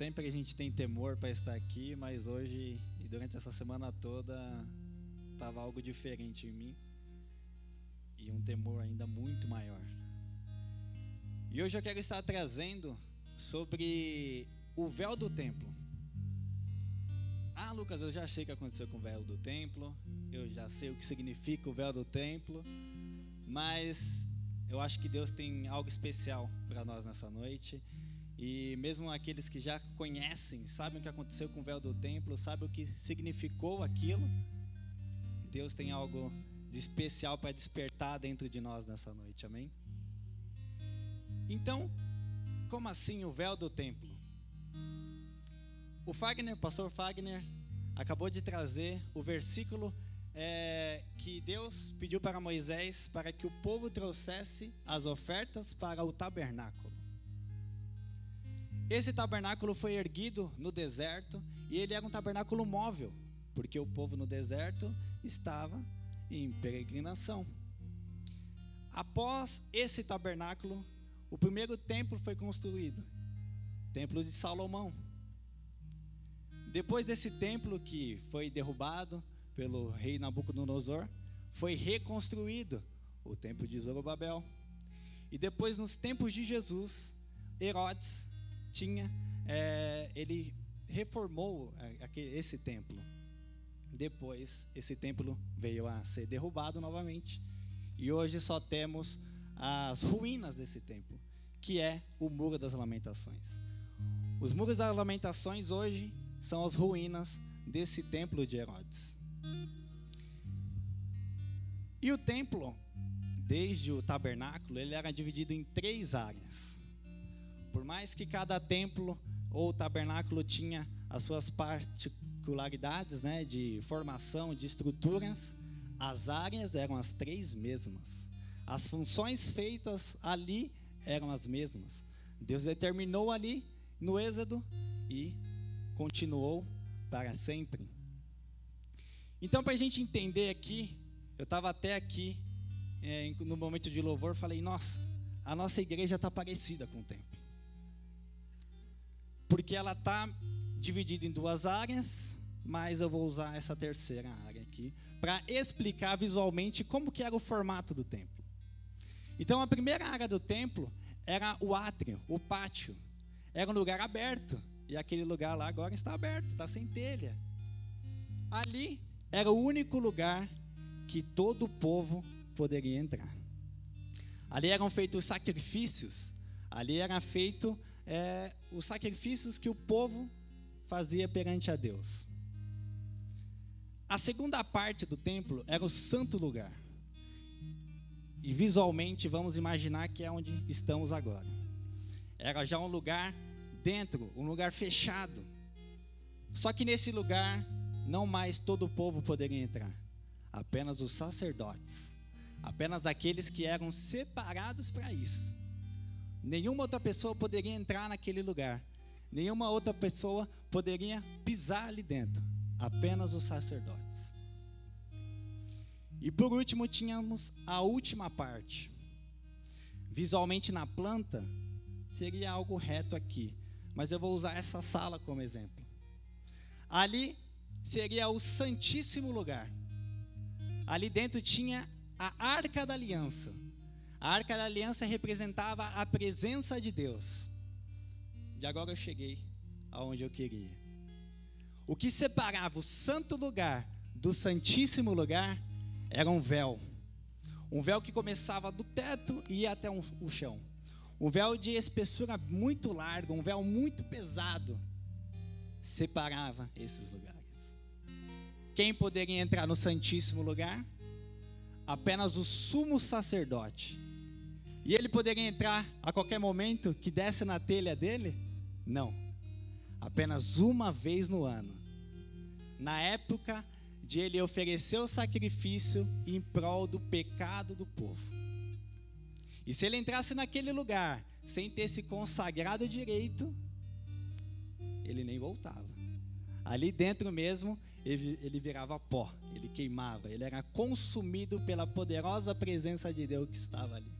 Sempre a gente tem temor para estar aqui, mas hoje e durante essa semana toda estava algo diferente em mim e um temor ainda muito maior. E hoje eu quero estar trazendo sobre o véu do templo. Ah, Lucas, eu já sei o que aconteceu com o véu do templo, eu já sei o que significa o véu do templo, mas eu acho que Deus tem algo especial para nós nessa noite. E mesmo aqueles que já conhecem, sabem o que aconteceu com o véu do templo, sabem o que significou aquilo, Deus tem algo de especial para despertar dentro de nós nessa noite, amém? Então, como assim o véu do templo? O Fagner, o pastor Fagner, acabou de trazer o versículo é, que Deus pediu para Moisés para que o povo trouxesse as ofertas para o tabernáculo. Esse tabernáculo foi erguido no deserto e ele era um tabernáculo móvel, porque o povo no deserto estava em peregrinação. Após esse tabernáculo, o primeiro templo foi construído, Templo de Salomão. Depois desse templo que foi derrubado pelo rei Nabucodonosor, foi reconstruído o templo de Zorobabel. E depois, nos tempos de Jesus, Herodes tinha, é, ele reformou esse templo. Depois, esse templo veio a ser derrubado novamente. E hoje só temos as ruínas desse templo, que é o Muro das Lamentações. Os Muros das Lamentações hoje são as ruínas desse templo de Herodes. E o templo, desde o tabernáculo, ele era dividido em três áreas. Por mais que cada templo ou tabernáculo tinha as suas particularidades, né, de formação, de estruturas, as áreas eram as três mesmas. As funções feitas ali eram as mesmas. Deus determinou ali no Êxodo e continuou para sempre. Então, para a gente entender aqui, eu estava até aqui é, no momento de louvor, falei: nossa, a nossa igreja está parecida com o templo, porque ela está dividida em duas áreas, mas eu vou usar essa terceira área aqui para explicar visualmente como que era o formato do templo. Então, a primeira área do templo era o átrio, o pátio. Era um lugar aberto. E aquele lugar lá agora está aberto, está sem telha. Ali era o único lugar que todo o povo poderia entrar. Ali eram feitos sacrifícios. Ali eram feitos é, os sacrifícios que o povo fazia perante a Deus. A segunda parte do templo era o santo lugar. E visualmente vamos imaginar que é onde estamos agora. Era já um lugar dentro, um lugar fechado. Só que nesse lugar não mais todo o povo poderia entrar, apenas os sacerdotes, apenas aqueles que eram separados para isso. Nenhuma outra pessoa poderia entrar naquele lugar, nenhuma outra pessoa poderia pisar ali dentro, apenas os sacerdotes. E por último, tínhamos a última parte. Visualmente na planta, seria algo reto aqui, mas eu vou usar essa sala como exemplo. Ali seria o Santíssimo Lugar. Ali dentro tinha a Arca da Aliança. A Arca da Aliança representava a presença de Deus. E agora eu cheguei aonde eu queria. O que separava o santo lugar do Santíssimo Lugar era um véu. Um véu que começava do teto e ia até um, o chão. Um véu de espessura muito larga, um véu muito pesado, separava esses lugares. Quem poderia entrar no Santíssimo Lugar? Apenas o sumo sacerdote. E ele poderia entrar a qualquer momento que desse na telha dele? Não. Apenas uma vez no ano. Na época de ele oferecer o sacrifício em prol do pecado do povo. E se ele entrasse naquele lugar sem ter se consagrado direito, ele nem voltava. Ali dentro mesmo, ele, ele virava pó, ele queimava, ele era consumido pela poderosa presença de Deus que estava ali.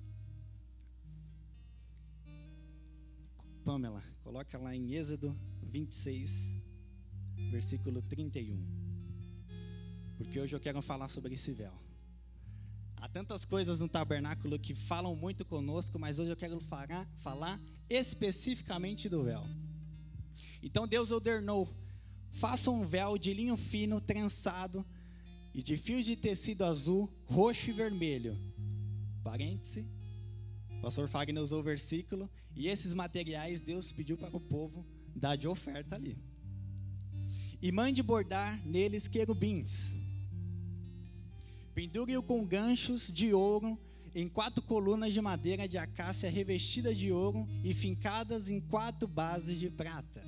Pamela, coloca lá em Êxodo 26, versículo 31. Porque hoje eu quero falar sobre esse véu. Há tantas coisas no tabernáculo que falam muito conosco, mas hoje eu quero falar, falar especificamente do véu. Então Deus ordenou: faça um véu de linho fino, trançado, e de fios de tecido azul, roxo e vermelho. Parêntese. O pastor Fagner usou o versículo. E esses materiais Deus pediu para o povo dar de oferta ali. E mande bordar neles querubins. Pendure-o com ganchos de ouro em quatro colunas de madeira de acácia revestidas de ouro e fincadas em quatro bases de prata.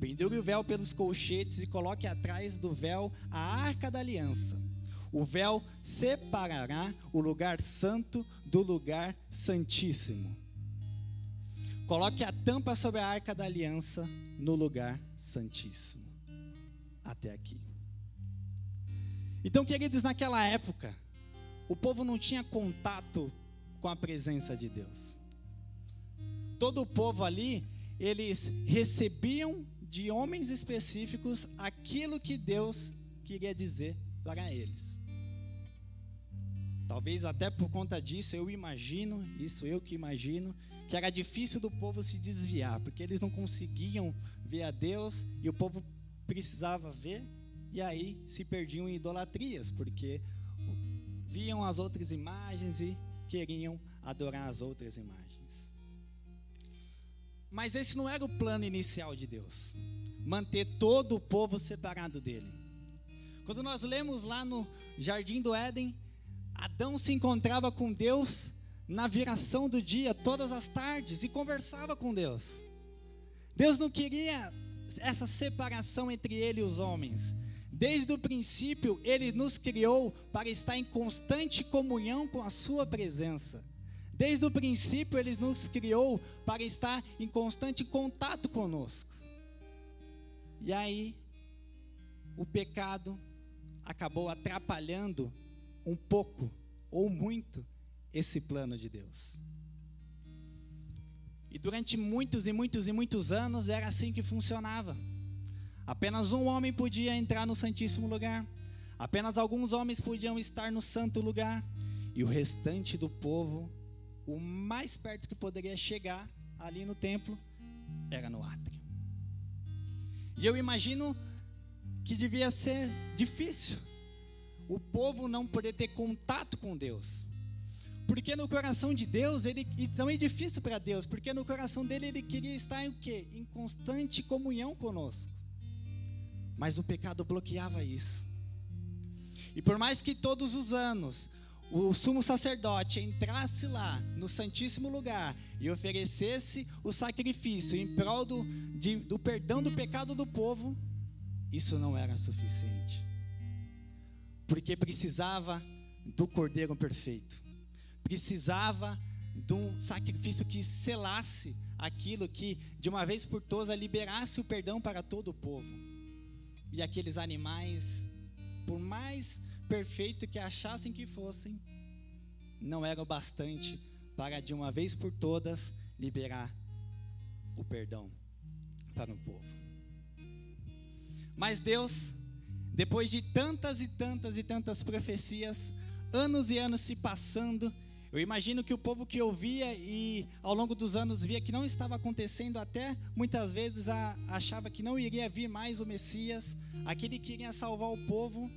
Pendure o véu pelos colchetes e coloque atrás do véu a arca da aliança. O véu separará o lugar santo do lugar santíssimo. Coloque a tampa sobre a arca da aliança no lugar santíssimo. Até aqui. Então, queridos, naquela época, o povo não tinha contato com a presença de Deus. Todo o povo ali, eles recebiam de homens específicos aquilo que Deus queria dizer para eles. Talvez até por conta disso eu imagino, isso eu que imagino, que era difícil do povo se desviar, porque eles não conseguiam ver a Deus e o povo precisava ver, e aí se perdiam em idolatrias, porque viam as outras imagens e queriam adorar as outras imagens. Mas esse não era o plano inicial de Deus. Manter todo o povo separado dele. Quando nós lemos lá no Jardim do Éden, Adão se encontrava com Deus na viração do dia, todas as tardes, e conversava com Deus. Deus não queria essa separação entre ele e os homens. Desde o princípio, ele nos criou para estar em constante comunhão com a sua presença. Desde o princípio, Ele nos criou para estar em constante contato conosco. E aí, o pecado acabou atrapalhando um pouco ou muito esse plano de Deus. E durante muitos e muitos e muitos anos era assim que funcionava. Apenas um homem podia entrar no Santíssimo Lugar. Apenas alguns homens podiam estar no Santo Lugar. E o restante do povo o mais perto que poderia chegar ali no templo era no átrio. E eu imagino que devia ser difícil o povo não poder ter contato com Deus. Porque no coração de Deus, ele, e também é difícil para Deus, porque no coração dele ele queria estar em o quê? Em constante comunhão conosco. Mas o pecado bloqueava isso. E por mais que todos os anos o sumo sacerdote entrasse lá no Santíssimo Lugar e oferecesse o sacrifício em prol do, de, do perdão do pecado do povo, isso não era suficiente. Porque precisava do cordeiro perfeito, precisava de um sacrifício que selasse aquilo que, de uma vez por todas, liberasse o perdão para todo o povo. E aqueles animais, por mais perfeito que achassem que fossem, não era o bastante para de uma vez por todas liberar o perdão para o povo. Mas Deus, depois de tantas e tantas e tantas profecias, anos e anos se passando, eu imagino que o povo que ouvia e ao longo dos anos via que não estava acontecendo, até muitas vezes a, achava que não iria vir mais o Messias, aquele que iria salvar o povo.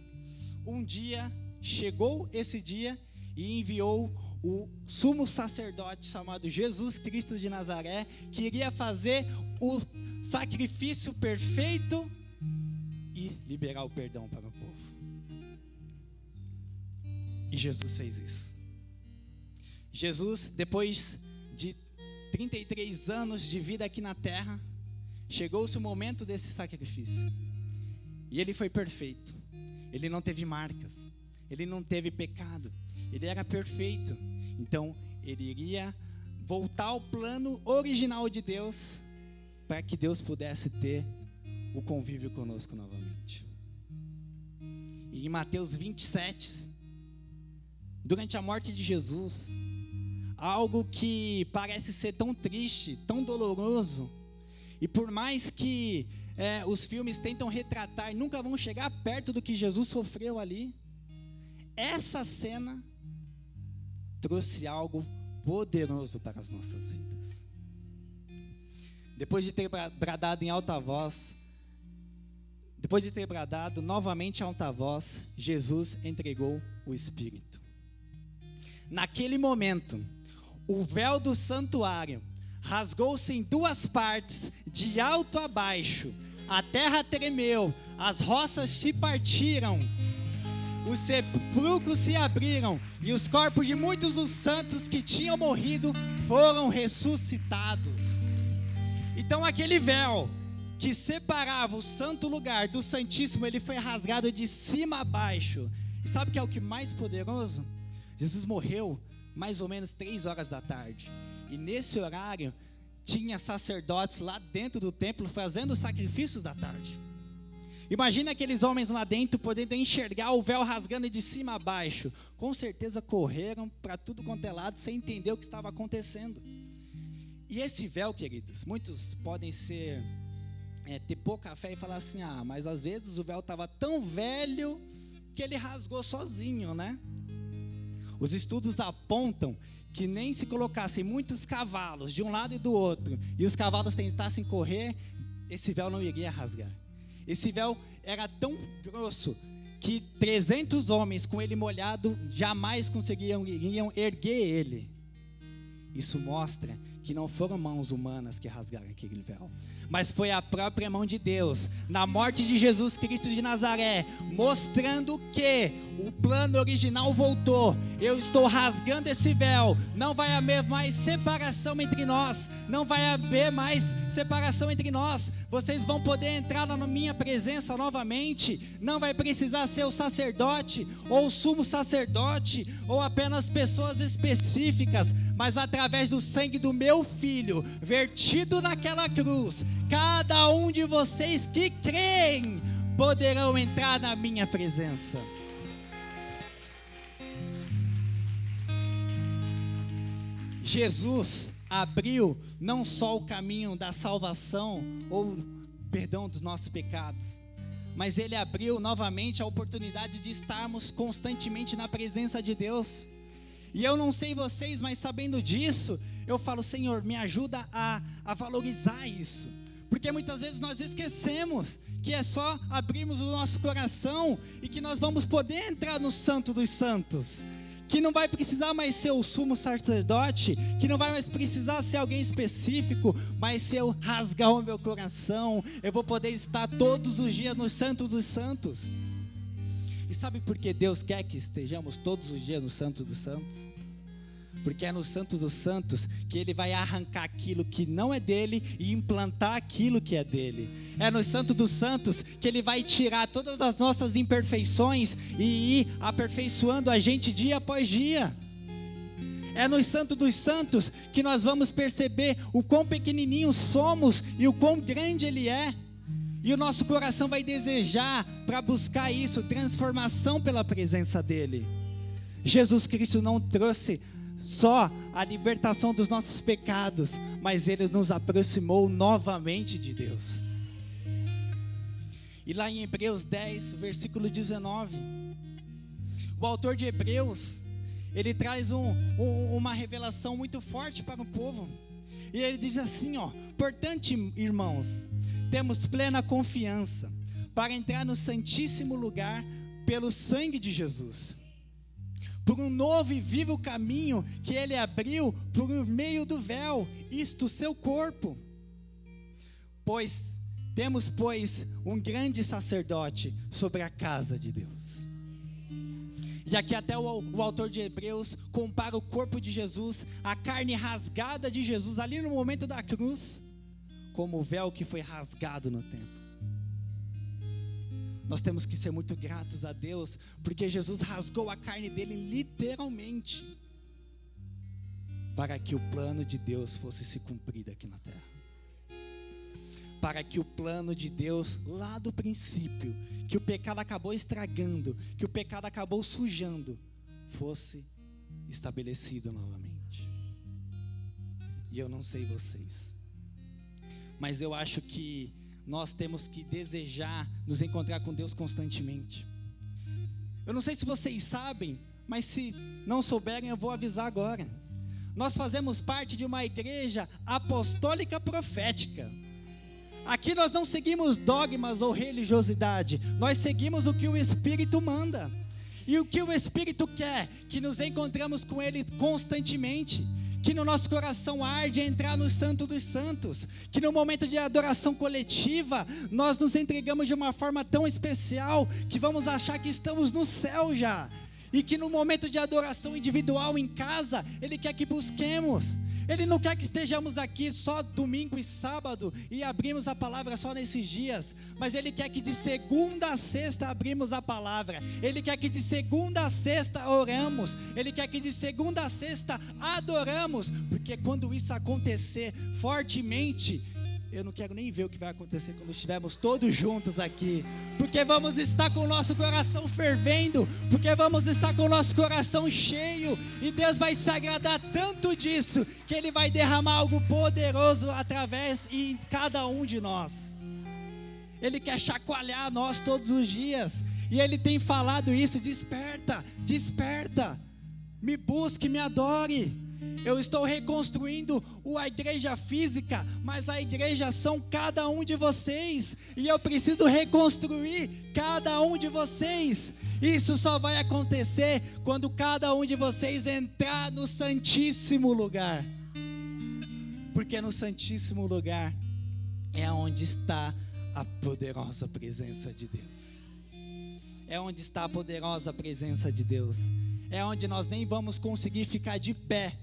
Um dia chegou esse dia e enviou o sumo sacerdote chamado Jesus Cristo de Nazaré, que iria fazer o sacrifício perfeito liberar o perdão para o povo. E Jesus fez isso. Jesus, depois de 33 anos de vida aqui na terra, chegou-se o momento desse sacrifício. E ele foi perfeito. Ele não teve marcas, ele não teve pecado, ele era perfeito. Então, ele iria voltar ao plano original de Deus para que Deus pudesse ter o convívio conosco novamente. E em Mateus 27, durante a morte de Jesus, algo que parece ser tão triste, tão doloroso, E por mais que é, os filmes tentam retratar, nunca vão chegar perto do que Jesus sofreu ali. Essa cena trouxe algo poderoso para as nossas vidas. Depois de ter bradado em alta voz, depois de ter bradado novamente em alta voz, Jesus entregou o Espírito. Naquele momento, o véu do santuário rasgou-se em duas partes, de alto a baixo. A terra tremeu, as roças se partiram, os sepulcros se abriram e os corpos de muitos dos santos que tinham morrido foram ressuscitados. Então aquele véu que separava o santo lugar do santíssimo, ele foi rasgado de cima a baixo. E sabe o que é o que mais poderoso? Jesus morreu mais ou menos três horas da tarde. E nesse horário tinha sacerdotes lá dentro do templo fazendo sacrifícios da tarde. Imagina aqueles homens lá dentro podendo enxergar o véu rasgando de cima a baixo. Com certeza correram para tudo quanto é lado sem entender o que estava acontecendo. E esse véu, queridos, muitos podem ser é, ter pouca fé e falar assim: ah, mas às vezes o véu estava tão velho que ele rasgou sozinho, né? Os estudos apontam que nem se colocassem muitos cavalos de um lado e do outro e os cavalos tentassem correr, esse véu não iria rasgar. Esse véu era tão grosso que 300 homens com ele molhado jamais conseguiriam erguer ele. Isso mostra que não foram mãos humanas que rasgaram aquele véu, mas foi a própria mão de Deus, na morte de Jesus Cristo de Nazaré, mostrando que o plano original voltou. Eu estou rasgando esse véu. Não vai haver mais separação entre nós. Não vai haver mais separação entre nós. Vocês vão poder entrar na minha presença novamente. Não vai precisar ser o sacerdote ou o sumo sacerdote ou apenas pessoas específicas, mas através do sangue do meu filho vertido naquela cruz cada um de vocês que creem poderão entrar na minha presença. Jesus abriu não só o caminho da salvação ou perdão dos nossos pecados, mas ele abriu novamente a oportunidade de estarmos constantemente na presença de Deus. E eu não sei vocês, mas sabendo disso, eu falo, Senhor, me ajuda a, a valorizar isso. Porque muitas vezes nós esquecemos que é só abrirmos o nosso coração e que nós vamos poder entrar no Santo dos Santos. Que não vai precisar mais ser o sumo sacerdote, que não vai mais precisar ser alguém específico, mas se eu rasgar o meu coração, eu vou poder estar todos os dias no Santo dos Santos. E sabe por que Deus quer que estejamos todos os dias no Santo dos Santos? Porque é no Santo dos Santos que ele vai arrancar aquilo que não é dele e implantar aquilo que é dele. É no Santo dos Santos que ele vai tirar todas as nossas imperfeições e ir aperfeiçoando a gente dia após dia. É no Santo dos Santos que nós vamos perceber o quão pequenininhos somos e o quão grande Ele é. E o nosso coração vai desejar para buscar isso, transformação pela presença dEle. Jesus Cristo não trouxe só a libertação dos nossos pecados, mas ele nos aproximou novamente de Deus. E lá em Hebreus 10, versículo 19, o autor de Hebreus, ele traz um, um, uma revelação muito forte para o povo. E ele diz assim, ó: "Portanto, irmãos, temos plena confiança para entrar no santíssimo lugar pelo sangue de Jesus." Por um novo e vivo caminho que ele abriu por meio do véu, isto seu corpo. Pois temos, pois, um grande sacerdote sobre a casa de Deus. E aqui até o, o autor de Hebreus compara o corpo de Jesus, a carne rasgada de Jesus ali no momento da cruz, como o véu que foi rasgado no templo nós temos que ser muito gratos a Deus, porque Jesus rasgou a carne dele literalmente, para que o plano de Deus fosse se cumprir aqui na terra. Para que o plano de Deus, lá do princípio, que o pecado acabou estragando, que o pecado acabou sujando, fosse estabelecido novamente. E eu não sei vocês, mas eu acho que nós temos que desejar nos encontrar com Deus constantemente. Eu não sei se vocês sabem, mas se não souberem, eu vou avisar agora. Nós fazemos parte de uma igreja apostólica profética. Aqui nós não seguimos dogmas ou religiosidade, nós seguimos o que o Espírito manda. E o que o Espírito quer? Que nos encontramos com Ele constantemente que no nosso coração arde entrar no Santo dos Santos, que no momento de adoração coletiva nós nos entregamos de uma forma tão especial que vamos achar que estamos no céu já, e que no momento de adoração individual em casa, Ele quer que busquemos. Ele não quer que estejamos aqui só domingo e sábado e abrimos a palavra só nesses dias, mas Ele quer que de segunda a sexta abrimos a palavra, Ele quer que de segunda a sexta oramos, Ele quer que de segunda a sexta adoramos, porque quando isso acontecer fortemente, eu não quero nem ver o que vai acontecer quando estivermos todos juntos aqui, porque vamos estar com o nosso coração fervendo, porque vamos estar com o nosso coração cheio, e Deus vai se agradar tanto disso, que Ele vai derramar algo poderoso através e em cada um de nós. Ele quer chacoalhar nós todos os dias, e Ele tem falado isso: desperta, desperta, me busque, me adore. Eu estou reconstruindo a igreja física, mas a igreja são cada um de vocês, e eu preciso reconstruir cada um de vocês. Isso só vai acontecer quando cada um de vocês entrar no Santíssimo Lugar. Porque no Santíssimo Lugar é onde está a poderosa presença de Deus. É onde está a poderosa presença de Deus. É onde nós nem vamos conseguir ficar de pé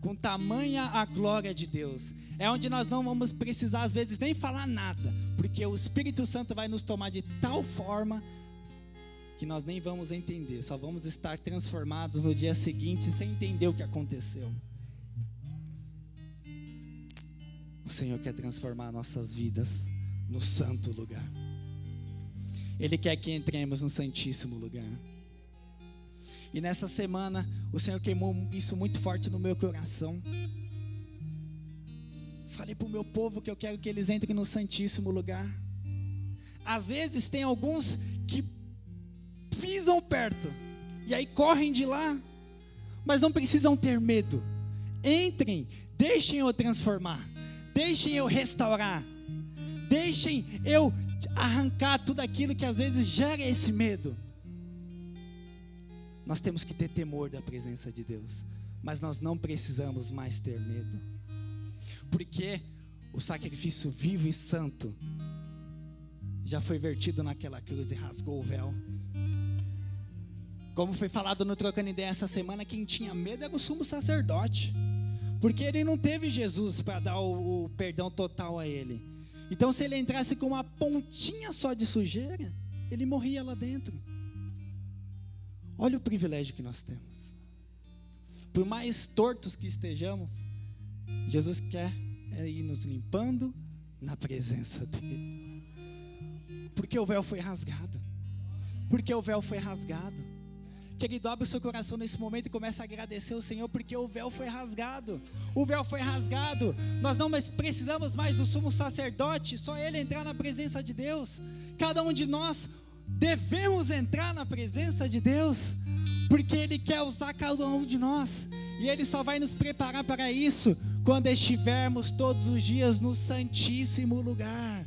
com tamanha a glória de Deus. É onde nós não vamos precisar, às vezes, nem falar nada, porque o Espírito Santo vai nos tomar de tal forma que nós nem vamos entender, só vamos estar transformados no dia seguinte sem entender o que aconteceu. O Senhor quer transformar nossas vidas no santo lugar. Ele quer que entremos no santíssimo lugar. E nessa semana, o Senhor queimou isso muito forte no meu coração. Falei para o meu povo que eu quero que eles entrem no Santíssimo lugar. Às vezes tem alguns que pisam perto e aí correm de lá, mas não precisam ter medo. Entrem, deixem eu transformar, deixem eu restaurar, deixem eu arrancar tudo aquilo que às vezes gera esse medo. Nós temos que ter temor da presença de Deus, mas nós não precisamos mais ter medo, porque o sacrifício vivo e santo já foi vertido naquela cruz e rasgou o véu. Como foi falado no Trocando Ideia essa semana, quem tinha medo era o sumo sacerdote, porque ele não teve Jesus para dar o, o perdão total a ele. Então, se ele entrasse com uma pontinha só de sujeira, ele morria lá dentro. Olha o privilégio que nós temos. Por mais tortos que estejamos, Jesus quer é ir nos limpando na presença dEle. Porque o véu foi rasgado. Porque o véu foi rasgado. Querido, abre o seu coração nesse momento e comece a agradecer o Senhor, porque o véu foi rasgado. O véu foi rasgado. Nós não precisamos mais do sumo sacerdote, só ele entrar na presença de Deus. Cada um de nós devemos entrar na presença de Deus, porque Ele quer usar cada um de nós, e Ele só vai nos preparar para isso quando estivermos todos os dias no Santíssimo Lugar.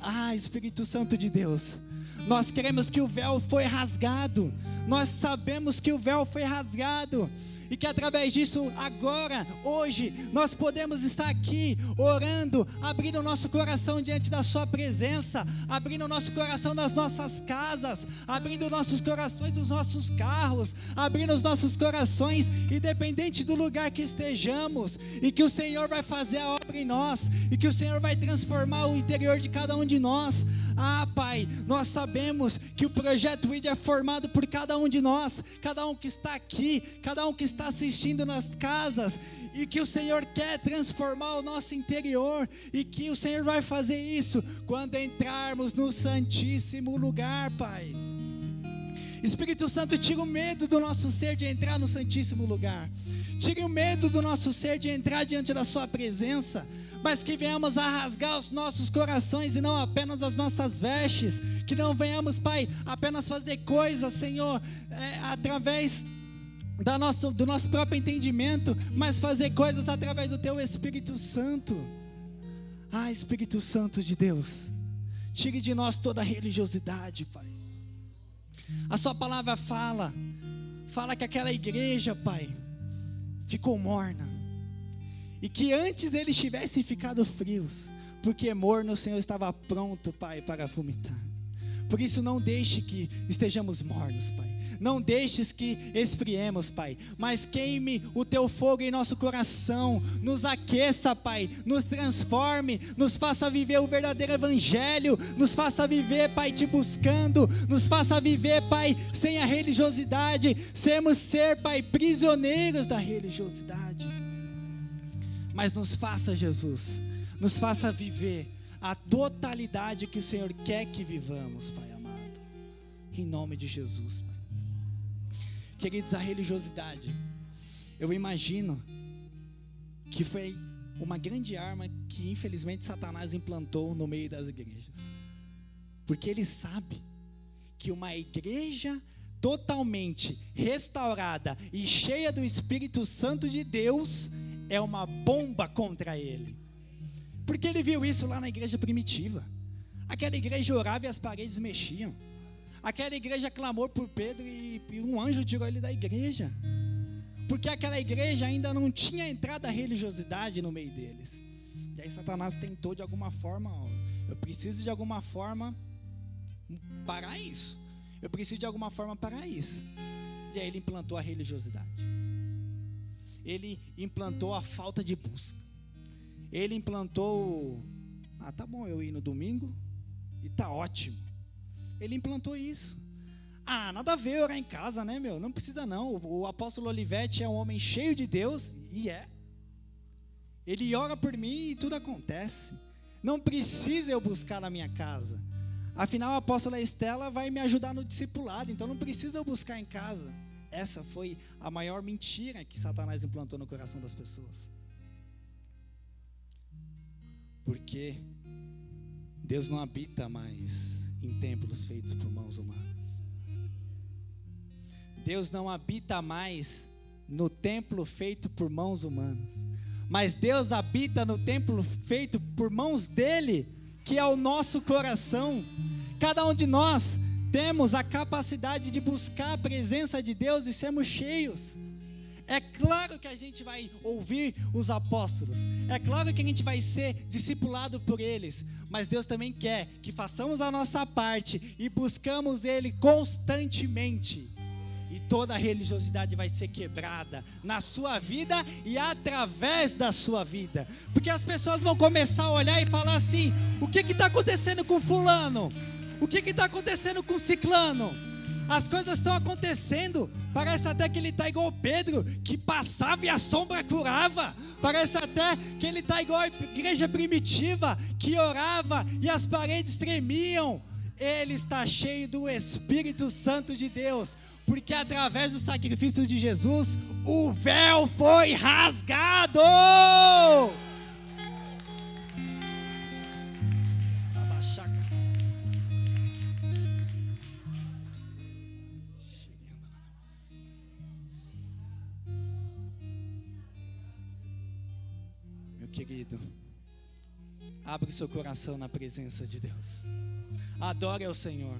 Ah, Espírito Santo de Deus, nós queremos que o véu foi rasgado, nós sabemos que o véu foi rasgado e que através disso, agora, hoje, nós podemos estar aqui orando, abrindo o nosso coração diante da Sua presença, abrindo o nosso coração das nossas casas, abrindo nossos corações dos nossos carros, abrindo os nossos corações, independente do lugar que estejamos, e que o Senhor vai fazer a obra em nós, e que o Senhor vai transformar o interior de cada um de nós. Ah, Pai, nós sabemos que o projeto ID é formado por cada um de nós, cada um que está aqui, cada um que está assistindo nas casas, e que o Senhor quer transformar o nosso interior, e que o Senhor vai fazer isso quando entrarmos no Santíssimo Lugar, Pai. Espírito Santo, tira o medo do nosso ser de entrar no Santíssimo Lugar. Tire o medo do nosso ser de entrar diante da Sua presença, mas que venhamos a rasgar os nossos corações e não apenas as nossas vestes. Que não venhamos, Pai, apenas fazer coisas, Senhor, é, através da nossa, do nosso próprio entendimento, mas fazer coisas através do Teu Espírito Santo. Ah, Espírito Santo de Deus, tire de nós toda religiosidade, Pai. A Sua palavra fala, fala que aquela igreja, Pai, ficou morna, e que antes eles tivessem ficado frios, porque morno o Senhor estava pronto, Pai, para vomitar. Por isso, não deixe que estejamos mornos, Pai. Não deixes que esfriemos, Pai. Mas queime o teu fogo em nosso coração. Nos aqueça, Pai. Nos transforme. Nos faça viver o verdadeiro Evangelho. Nos faça viver, Pai, te buscando. Nos faça viver, Pai, sem a religiosidade. Sermos ser, Pai, prisioneiros da religiosidade. Mas nos faça, Jesus. Nos faça viver a totalidade que o Senhor quer que vivamos, Pai amado. Em nome de Jesus, Pai. Queridos, a religiosidade, eu imagino que foi uma grande arma que infelizmente Satanás implantou no meio das igrejas. Porque ele sabe que uma igreja totalmente restaurada e cheia do Espírito Santo de Deus é uma bomba contra ele. Porque ele viu isso lá na igreja primitiva. Aquela igreja orava e as paredes mexiam. Aquela igreja clamou por Pedro e, um anjo tirou ele da igreja. Porque aquela igreja ainda não tinha entrada a religiosidade no meio deles. E aí Satanás tentou de alguma forma, ó, eu preciso de alguma forma parar isso. Eu preciso de alguma forma parar isso. E aí ele implantou a religiosidade. Ele implantou a falta de busca ele implantou. Ah, tá bom eu ir no domingo e tá ótimo. Ele implantou isso. Ah, nada a ver orar em casa, né, meu? Não precisa não. O, apóstolo Olivetti é um homem cheio de Deus e é. Ele ora por mim e tudo acontece. Não precisa eu buscar na minha casa. Afinal, a apóstola Estela vai me ajudar no discipulado, então não precisa eu buscar em casa. Essa foi a maior mentira que Satanás implantou no coração das pessoas. Porque Deus não habita mais em templos feitos por mãos humanas. Deus não habita mais no templo feito por mãos humanas. Mas Deus habita no templo feito por mãos dele, que é o nosso coração. Cada um de nós temos a capacidade de buscar a presença de Deus e sermos cheios. É claro que a gente vai ouvir os apóstolos, é claro que a gente vai ser discipulado por eles, mas Deus também quer que façamos a nossa parte e buscamos Ele constantemente. E toda religiosidade vai ser quebrada na sua vida e através da sua vida, porque as pessoas vão começar a olhar e falar assim: o que está acontecendo com Fulano? O que está acontecendo com Ciclano? As coisas estão acontecendo. Parece até que ele está igual Pedro, que passava e a sombra curava. Parece até que ele está igual a igreja primitiva, que orava e as paredes tremiam. Ele está cheio do Espírito Santo de Deus, porque através do sacrifício de Jesus, o véu foi rasgado. Abre seu coração na presença de Deus. Adore ao Senhor.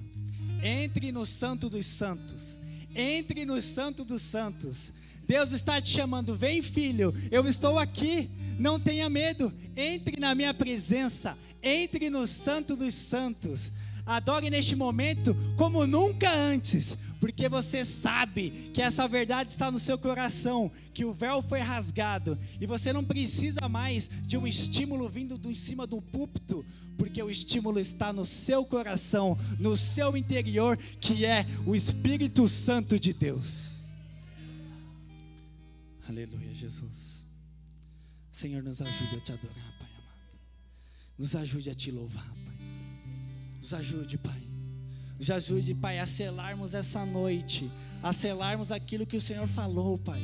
Entre no Santo dos Santos. Entre no Santo dos Santos. Deus está te chamando, vem filho, eu estou aqui, não tenha medo, entre na minha presença, entre no Santo dos Santos. Adore neste momento como nunca antes, porque você sabe que essa verdade está no seu coração, que o véu foi rasgado e você não precisa mais de um estímulo vindo de cima do púlpito, porque o estímulo está no seu coração, no seu interior, que é o Espírito Santo de Deus. Aleluia, Jesus. Senhor, nos ajude a te adorar, Pai amado. Nos ajude a te louvar. Nos ajude, Pai. Nos ajude, Pai, a selarmos essa noite, a selarmos aquilo que o Senhor falou, Pai.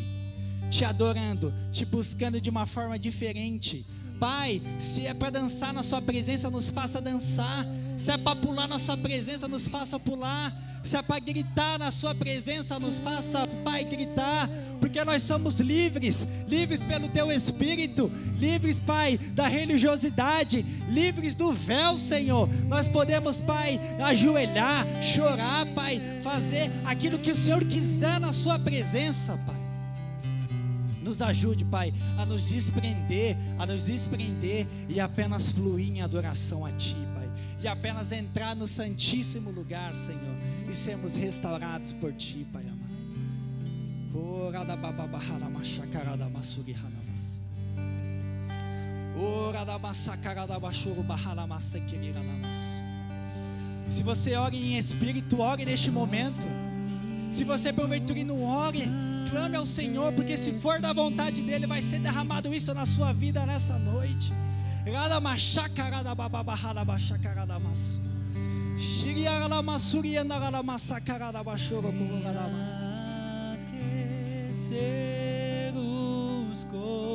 Te adorando, te buscando de uma forma diferente. Pai, se é para dançar na Sua presença, nos faça dançar. Se é para pular na Sua presença, nos faça pular. Se é para gritar na Sua presença, nos faça, Pai, gritar. Porque nós somos livres livres pelo Teu Espírito, livres, Pai, da religiosidade, livres do véu, Senhor. Nós podemos, Pai, ajoelhar, chorar, Pai, fazer aquilo que o Senhor quiser na Sua presença, Pai. Nos ajude, Pai, a nos desprender, a nos desprender e apenas fluir em adoração a Ti, Pai. E apenas entrar no Santíssimo lugar, Senhor, e sermos restaurados por Ti, Pai amado. Se você ora em espírito, ore neste momento. Se você porventura não ore, Clame ao Senhor, porque se for da vontade dEle, vai ser derramado isso na sua vida nessa noite. Aquecer os corpos.